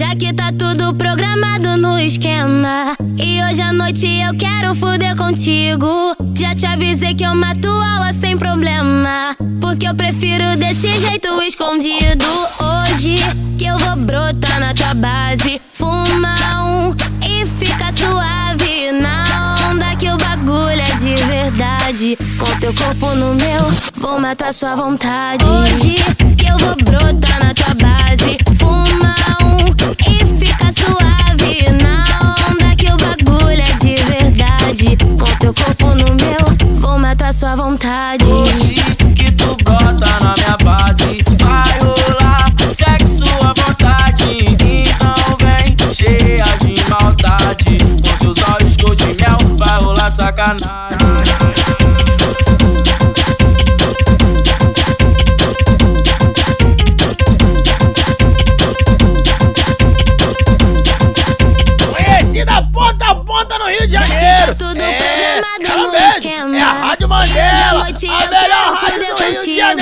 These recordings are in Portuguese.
Já que tá tudo programado no esquema. E hoje à noite eu quero fuder contigo. Já te avisei que eu mato aula sem problema. Porque eu prefiro desse jeito escondido. Hoje que eu vou brotar na tua base. Fuma um e fica suave. Na onda que o bagulho é de verdade. Com teu corpo no meu, vou matar sua vontade. Hoje que eu vou brotar na tua base. Vontade. Hoje que tu brota na minha base, vai rolar sexo à vontade. Então vem cheia de maldade. Com seus olhos cor de mel, vai rolar sacanagem. Conhecida ponta a ponta no Rio de Janeiro. tudo É, programado Mandela, noite eu a quero melhor rádio do Rio de. Janeiro.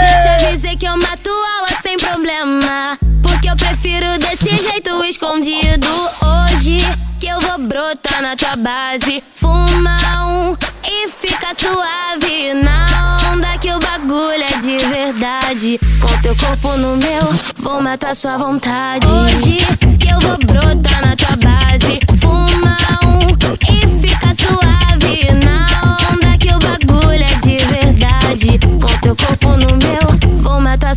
Já te avisei que eu mato aula sem problema. Porque eu prefiro desse jeito escondido. Hoje que eu vou brotar na tua base. Fuma um e fica suave. Na onda que o bagulho é de verdade. Com teu corpo no meu, vou matar sua vontade. Hoje que eu vou brotar na tua base.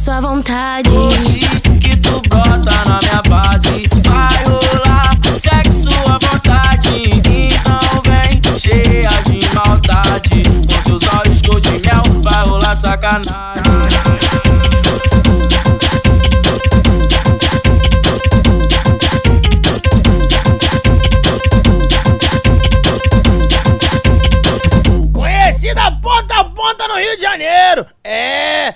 Sua vontade. Hoje que tu brota na minha base, vai rolar sexo à vontade. Então vem cheia de maldade. Com seus olhos cor de mel, vai rolar sacanagem. Conhecida ponta a ponta no Rio de Janeiro. É,